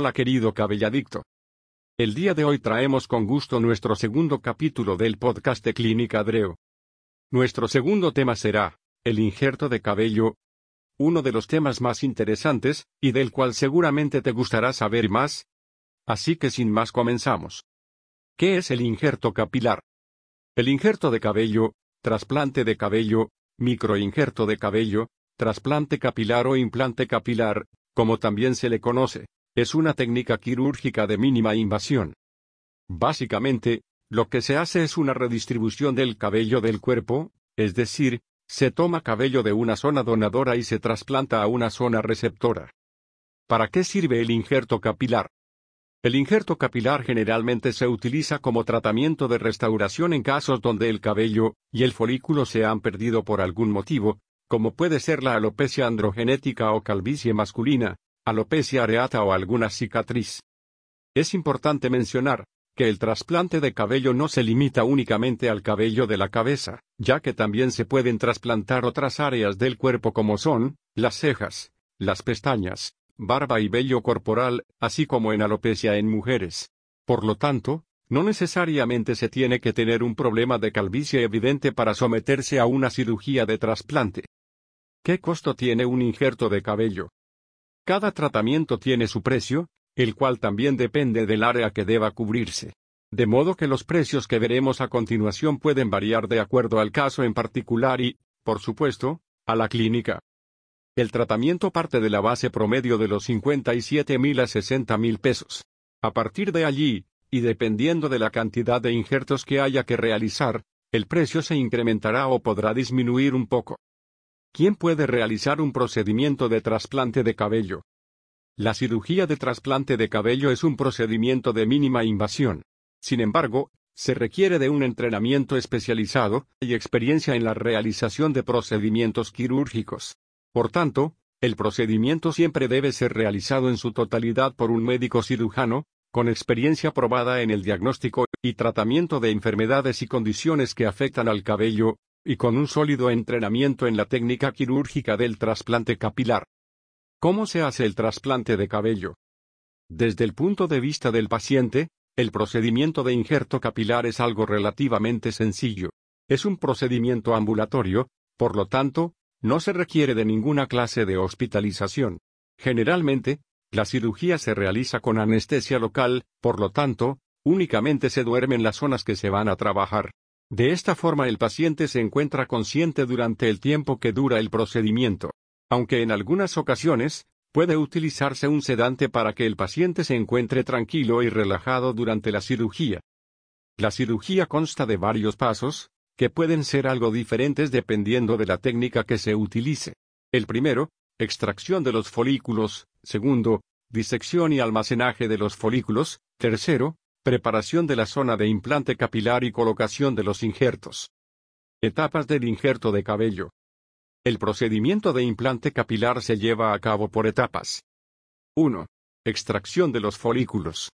Hola querido cabelladicto. El día de hoy traemos con gusto nuestro segundo capítulo del podcast de Clínica Dreo. Nuestro segundo tema será, el injerto de cabello, uno de los temas más interesantes, y del cual seguramente te gustará saber más. Así que sin más comenzamos. ¿Qué es el injerto capilar? El injerto de cabello, trasplante de cabello, microinjerto de cabello, trasplante capilar o implante capilar, como también se le conoce, es una técnica quirúrgica de mínima invasión. Básicamente, lo que se hace es una redistribución del cabello del cuerpo, es decir, se toma cabello de una zona donadora y se trasplanta a una zona receptora. ¿Para qué sirve el injerto capilar? El injerto capilar generalmente se utiliza como tratamiento de restauración en casos donde el cabello y el folículo se han perdido por algún motivo, como puede ser la alopecia androgenética o calvicie masculina, alopecia areata o alguna cicatriz. Es importante mencionar, que el trasplante de cabello no se limita únicamente al cabello de la cabeza, ya que también se pueden trasplantar otras áreas del cuerpo como son, las cejas, las pestañas, barba y vello corporal, así como en alopecia en mujeres. Por lo tanto, no necesariamente se tiene que tener un problema de calvicie evidente para someterse a una cirugía de trasplante. ¿Qué costo tiene un injerto de cabello? Cada tratamiento tiene su precio, el cual también depende del área que deba cubrirse. De modo que los precios que veremos a continuación pueden variar de acuerdo al caso en particular y, por supuesto, a la clínica. El tratamiento parte de la base promedio de los 57 mil a 60 mil pesos. A partir de allí, y dependiendo de la cantidad de injertos que haya que realizar, el precio se incrementará o podrá disminuir un poco. ¿Quién puede realizar un procedimiento de trasplante de cabello? La cirugía de trasplante de cabello es un procedimiento de mínima invasión. Sin embargo, se requiere de un entrenamiento especializado y experiencia en la realización de procedimientos quirúrgicos. Por tanto, el procedimiento siempre debe ser realizado en su totalidad por un médico cirujano, con experiencia probada en el diagnóstico y tratamiento de enfermedades y condiciones que afectan al cabello, y con un sólido entrenamiento en la técnica quirúrgica del trasplante capilar. ¿Cómo se hace el trasplante de cabello? Desde el punto de vista del paciente, el procedimiento de injerto capilar es algo relativamente sencillo. Es un procedimiento ambulatorio, por lo tanto, no se requiere de ninguna clase de hospitalización. Generalmente, la cirugía se realiza con anestesia local, por lo tanto, únicamente se duerme en las zonas que se van a trabajar. De esta forma el paciente se encuentra consciente durante el tiempo que dura el procedimiento. Aunque en algunas ocasiones, puede utilizarse un sedante para que el paciente se encuentre tranquilo y relajado durante la cirugía. La cirugía consta de varios pasos, que pueden ser algo diferentes dependiendo de la técnica que se utilice. El primero, extracción de los folículos, segundo, disección y almacenaje de los folículos, tercero, Preparación de la zona de implante capilar y colocación de los injertos. Etapas del injerto de cabello. El procedimiento de implante capilar se lleva a cabo por etapas. 1. Extracción de los folículos.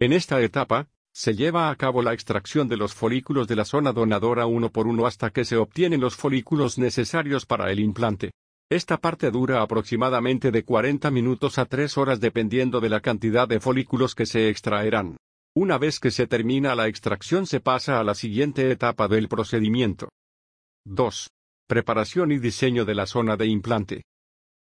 En esta etapa, se lleva a cabo la extracción de los folículos de la zona donadora uno por uno hasta que se obtienen los folículos necesarios para el implante. Esta parte dura aproximadamente de 40 minutos a 3 horas dependiendo de la cantidad de folículos que se extraerán. Una vez que se termina la extracción se pasa a la siguiente etapa del procedimiento. 2. Preparación y diseño de la zona de implante.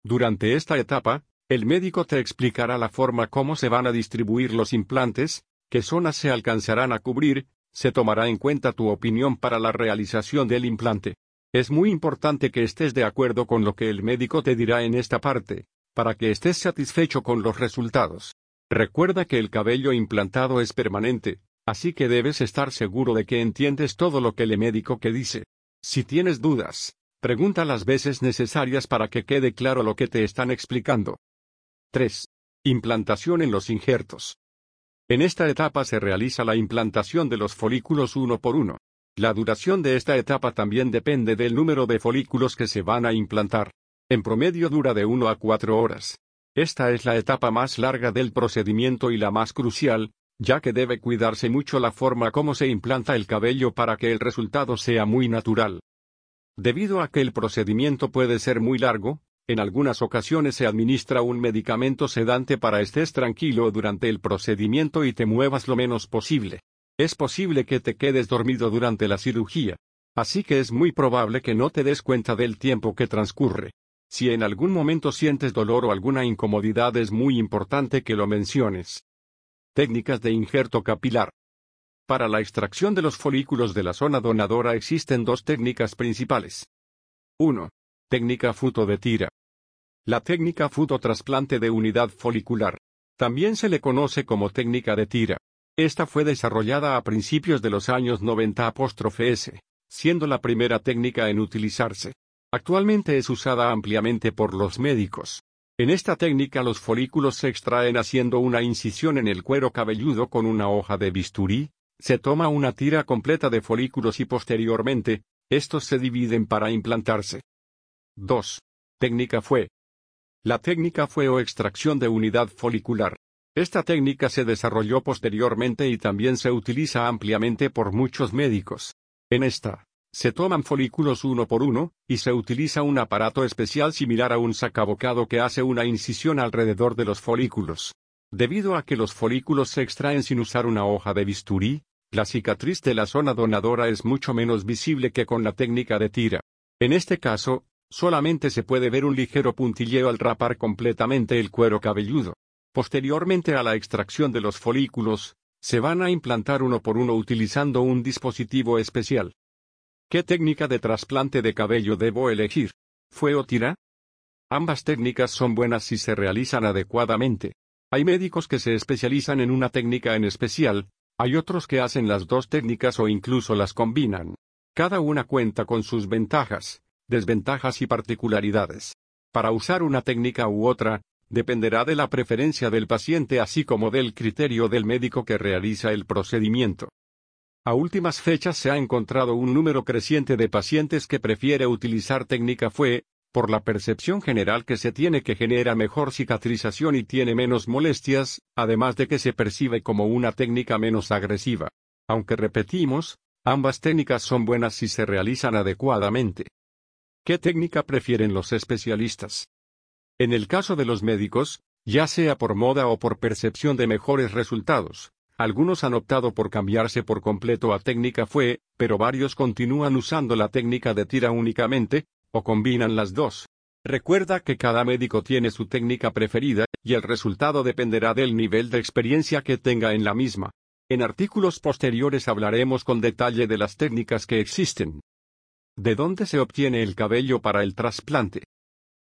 Durante esta etapa, el médico te explicará la forma cómo se van a distribuir los implantes, qué zonas se alcanzarán a cubrir, se tomará en cuenta tu opinión para la realización del implante. Es muy importante que estés de acuerdo con lo que el médico te dirá en esta parte, para que estés satisfecho con los resultados. Recuerda que el cabello implantado es permanente, así que debes estar seguro de que entiendes todo lo que el médico que dice. Si tienes dudas, pregunta las veces necesarias para que quede claro lo que te están explicando. 3. Implantación en los injertos. En esta etapa se realiza la implantación de los folículos uno por uno. La duración de esta etapa también depende del número de folículos que se van a implantar. En promedio dura de 1 a 4 horas. Esta es la etapa más larga del procedimiento y la más crucial, ya que debe cuidarse mucho la forma como se implanta el cabello para que el resultado sea muy natural. Debido a que el procedimiento puede ser muy largo, En algunas ocasiones se administra un medicamento sedante para estés tranquilo durante el procedimiento y te muevas lo menos posible. Es posible que te quedes dormido durante la cirugía. Así que es muy probable que no te des cuenta del tiempo que transcurre. Si en algún momento sientes dolor o alguna incomodidad es muy importante que lo menciones. Técnicas de injerto capilar. Para la extracción de los folículos de la zona donadora existen dos técnicas principales. 1. Técnica futo de tira. La técnica futo trasplante de unidad folicular. También se le conoce como técnica de tira. Esta fue desarrollada a principios de los años 90 S, siendo la primera técnica en utilizarse. Actualmente es usada ampliamente por los médicos. En esta técnica los folículos se extraen haciendo una incisión en el cuero cabelludo con una hoja de bisturí, se toma una tira completa de folículos y posteriormente, estos se dividen para implantarse. 2. Técnica fue. La técnica fue o extracción de unidad folicular. Esta técnica se desarrolló posteriormente y también se utiliza ampliamente por muchos médicos. En esta, se toman folículos uno por uno, y se utiliza un aparato especial similar a un sacabocado que hace una incisión alrededor de los folículos. Debido a que los folículos se extraen sin usar una hoja de bisturí, la cicatriz de la zona donadora es mucho menos visible que con la técnica de tira. En este caso, solamente se puede ver un ligero puntilleo al rapar completamente el cuero cabelludo. Posteriormente a la extracción de los folículos, se van a implantar uno por uno utilizando un dispositivo especial. ¿Qué técnica de trasplante de cabello debo elegir? ¿Fue o tira? Ambas técnicas son buenas si se realizan adecuadamente. Hay médicos que se especializan en una técnica en especial, hay otros que hacen las dos técnicas o incluso las combinan. Cada una cuenta con sus ventajas, desventajas y particularidades. Para usar una técnica u otra, dependerá de la preferencia del paciente así como del criterio del médico que realiza el procedimiento. A últimas fechas se ha encontrado un número creciente de pacientes que prefiere utilizar técnica FUE, por la percepción general que se tiene que genera mejor cicatrización y tiene menos molestias, además de que se percibe como una técnica menos agresiva. Aunque repetimos, ambas técnicas son buenas si se realizan adecuadamente. ¿Qué técnica prefieren los especialistas? En el caso de los médicos, ya sea por moda o por percepción de mejores resultados, algunos han optado por cambiarse por completo a técnica FUE, pero varios continúan usando la técnica de tira únicamente, o combinan las dos. Recuerda que cada médico tiene su técnica preferida, y el resultado dependerá del nivel de experiencia que tenga en la misma. En artículos posteriores hablaremos con detalle de las técnicas que existen. ¿De dónde se obtiene el cabello para el trasplante?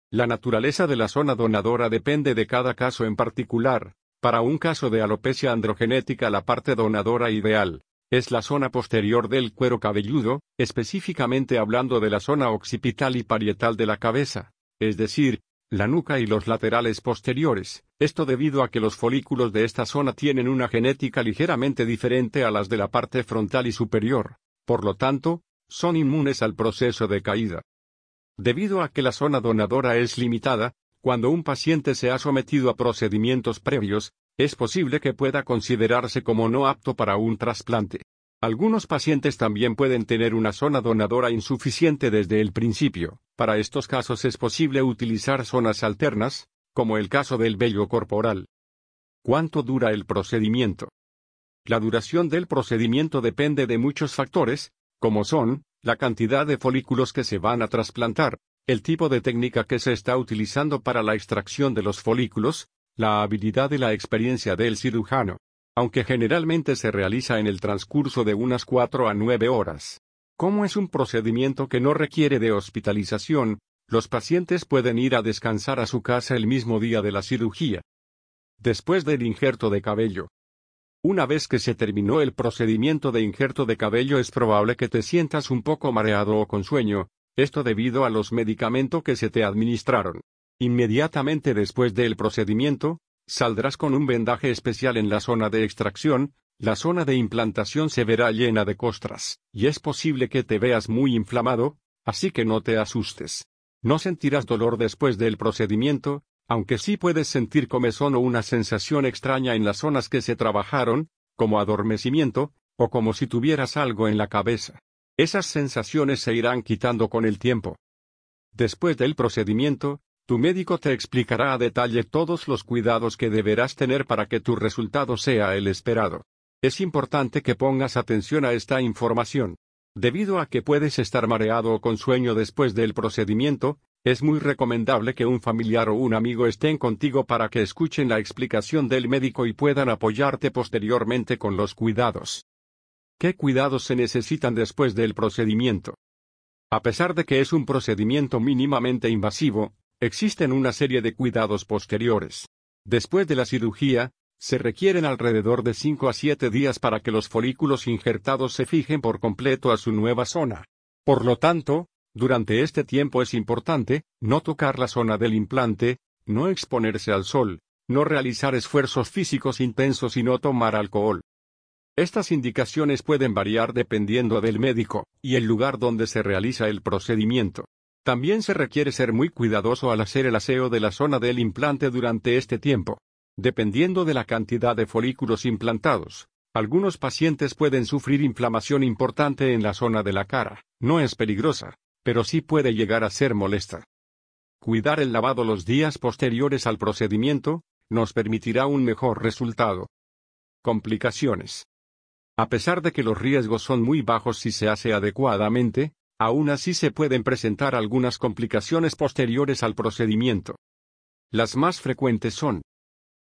La naturaleza de la zona donadora depende de cada caso en particular. Para un caso de alopecia androgenética la parte donadora ideal es la zona posterior del cuero cabelludo, específicamente hablando de la zona occipital y parietal de la cabeza, es decir, la nuca y los laterales posteriores, esto debido a que los folículos de esta zona tienen una genética ligeramente diferente a las de la parte frontal y superior, por lo tanto, son inmunes al proceso de caída. Debido a que la zona donadora es limitada, cuando un paciente se ha sometido a procedimientos previos, es posible que pueda considerarse como no apto para un trasplante. Algunos pacientes también pueden tener una zona donadora insuficiente desde el principio. Para estos casos es posible utilizar zonas alternas, como el caso del vello corporal. ¿Cuánto dura el procedimiento? La duración del procedimiento depende de muchos factores, como son, la cantidad de folículos que se van a trasplantar, el tipo de técnica que se está utilizando para la extracción de los folículos, la habilidad y la experiencia del cirujano, aunque generalmente se realiza en el transcurso de unas 4 a 9 horas. Como es un procedimiento que no requiere de hospitalización, los pacientes pueden ir a descansar a su casa el mismo día de la cirugía. Después del injerto de cabello, una vez que se terminó el procedimiento de injerto de cabello es probable que te sientas un poco mareado o con sueño, esto debido a los medicamentos que se te administraron. Inmediatamente después del procedimiento, saldrás con un vendaje especial en la zona de extracción, la zona de implantación se verá llena de costras, y es posible que te veas muy inflamado, así que no te asustes. No sentirás dolor después del procedimiento, aunque sí puedes sentir comezón o una sensación extraña en las zonas que se trabajaron, como adormecimiento, o como si tuvieras algo en la cabeza. Esas sensaciones se irán quitando con el tiempo. Después del procedimiento, Tu médico te explicará a detalle todos los cuidados que deberás tener para que tu resultado sea el esperado. Es importante que pongas atención a esta información. Debido a que puedes estar mareado o con sueño después del procedimiento, es muy recomendable que un familiar o un amigo estén contigo para que escuchen la explicación del médico y puedan apoyarte posteriormente con los cuidados. ¿Qué cuidados se necesitan después del procedimiento? A pesar de que es un procedimiento mínimamente invasivo, existen una serie de cuidados posteriores. Después de la cirugía, se requieren alrededor de 5 a 7 días para que los folículos injertados se fijen por completo a su nueva zona. Por lo tanto, durante este tiempo es importante, no tocar la zona del implante, no exponerse al sol, no realizar esfuerzos físicos intensos y no tomar alcohol. Estas indicaciones pueden variar dependiendo del médico y el lugar donde se realiza el procedimiento. También se requiere ser muy cuidadoso al hacer el aseo de la zona del implante durante este tiempo. Dependiendo de la cantidad de folículos implantados, algunos pacientes pueden sufrir inflamación importante en la zona de la cara. No es peligrosa, pero sí puede llegar a ser molesta. Cuidar el lavado los días posteriores al procedimiento, nos permitirá un mejor resultado. Complicaciones. A pesar de que los riesgos son muy bajos si se hace adecuadamente, aún así se pueden presentar algunas complicaciones posteriores al procedimiento. Las más frecuentes son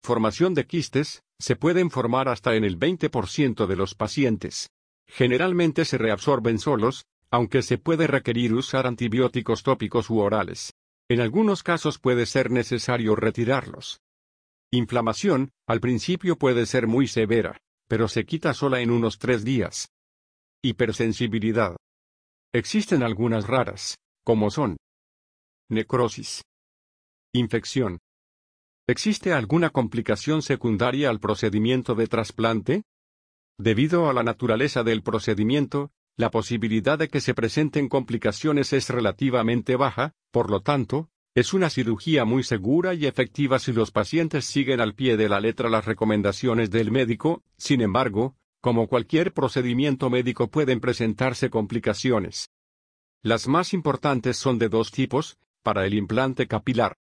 formación de quistes, se pueden formar hasta en el 20% de los pacientes. Generalmente se reabsorben solos, aunque se puede requerir usar antibióticos tópicos u orales. En algunos casos puede ser necesario retirarlos. Inflamación, al principio puede ser muy severa pero se quita sola en unos tres días. Hipersensibilidad. Existen algunas raras, como son necrosis, infección. ¿Existe alguna complicación secundaria al procedimiento de trasplante? Debido a la naturaleza del procedimiento, la posibilidad de que se presenten complicaciones es relativamente baja, por lo tanto, es una cirugía muy segura y efectiva si los pacientes siguen al pie de la letra las recomendaciones del médico, sin embargo, como cualquier procedimiento médico pueden presentarse complicaciones. Las más importantes son de dos tipos, para el implante capilar.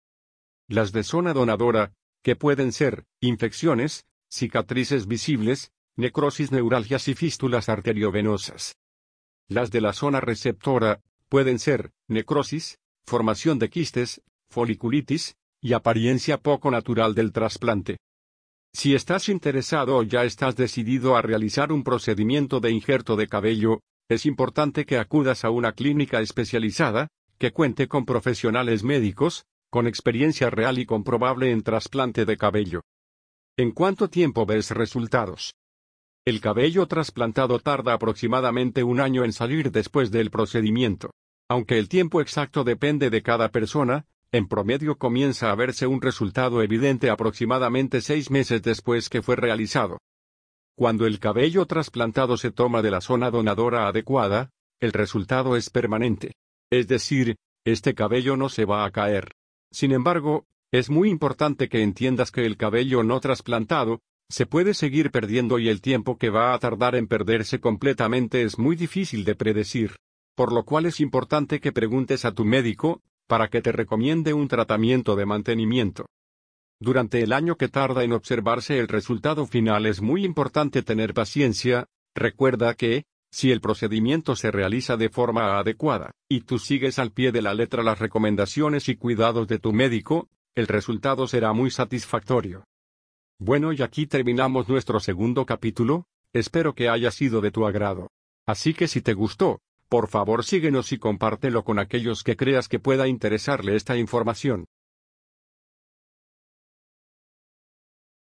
Las de zona donadora, que pueden ser infecciones, cicatrices visibles, necrosis neuralgias y fístulas arteriovenosas. Las de la zona receptora, pueden ser necrosis, formación de quistes, foliculitis, y apariencia poco natural del trasplante. Si estás interesado o ya estás decidido a realizar un procedimiento de injerto de cabello, es importante que acudas a una clínica especializada, que cuente con profesionales médicos, con experiencia real y comprobable en trasplante de cabello. ¿En cuánto tiempo ves resultados? El cabello trasplantado tarda aproximadamente un año en salir después del procedimiento. Aunque el tiempo exacto depende de cada persona, en promedio comienza a verse un resultado evidente aproximadamente seis meses después que fue realizado. Cuando el cabello trasplantado se toma de la zona donadora adecuada, el resultado es permanente. Es decir, este cabello no se va a caer. Sin embargo, es muy importante que entiendas que el cabello no trasplantado, se puede seguir perdiendo y el tiempo que va a tardar en perderse completamente es muy difícil de predecir por lo cual es importante que preguntes a tu médico, para que te recomiende un tratamiento de mantenimiento. Durante el año que tarda en observarse el resultado final es muy importante tener paciencia, recuerda que, si el procedimiento se realiza de forma adecuada, y tú sigues al pie de la letra las recomendaciones y cuidados de tu médico, el resultado será muy satisfactorio. Bueno y aquí terminamos nuestro segundo capítulo, espero que haya sido de tu agrado. Así que si te gustó, por favor síguenos y compártelo con aquellos que creas que pueda interesarle esta información.